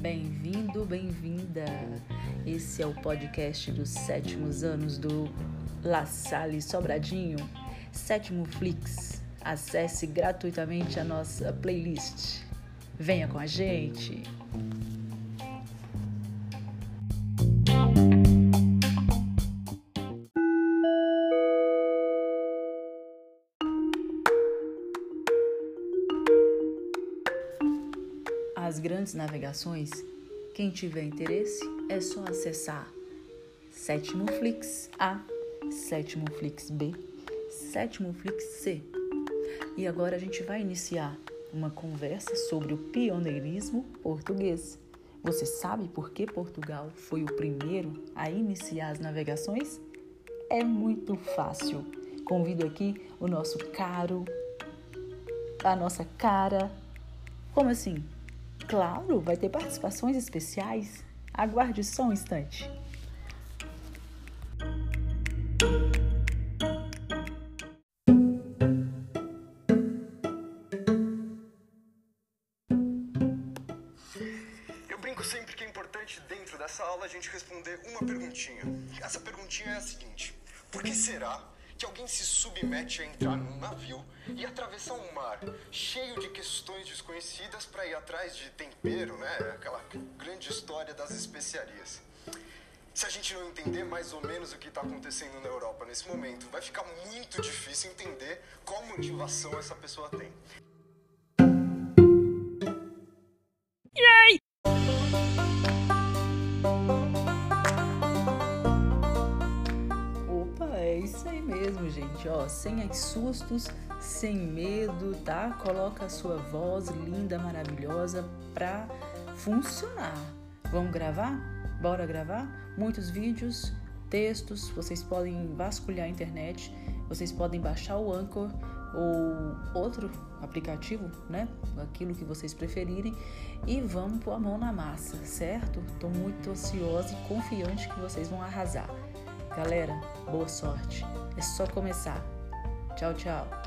Bem-vindo, bem-vinda. Esse é o podcast dos sétimos anos do La Salle Sobradinho, sétimo Flix. Acesse gratuitamente a nossa playlist. Venha com a gente. As grandes navegações, quem tiver interesse é só acessar Sétimo Flix A, Sétimo Flix B, Sétimo Flix C. E agora a gente vai iniciar uma conversa sobre o pioneirismo português. Você sabe por que Portugal foi o primeiro a iniciar as navegações? É muito fácil. Convido aqui o nosso caro, a nossa cara. Como assim? Claro, vai ter participações especiais. Aguarde só um instante. Eu brinco sempre que é importante dentro dessa aula a gente responder uma perguntinha. Essa perguntinha é a seguinte: Por que será que alguém se submete a entrar num navio e atravessar um mar cheio de questões desconhecidas para ir atrás de tempero, né? Aquela grande história das especiarias. Se a gente não entender mais ou menos o que está acontecendo na Europa nesse momento, vai ficar muito difícil entender qual motivação essa pessoa tem. É isso aí mesmo, gente. Ó, sem sustos, sem medo, tá? Coloca a sua voz linda, maravilhosa pra funcionar. Vamos gravar? Bora gravar? Muitos vídeos, textos, vocês podem vasculhar a internet, vocês podem baixar o Anchor ou outro aplicativo, né? Aquilo que vocês preferirem e vamos pôr a mão na massa, certo? Tô muito ansiosa e confiante que vocês vão arrasar. Galera, boa sorte. É só começar. Tchau, tchau.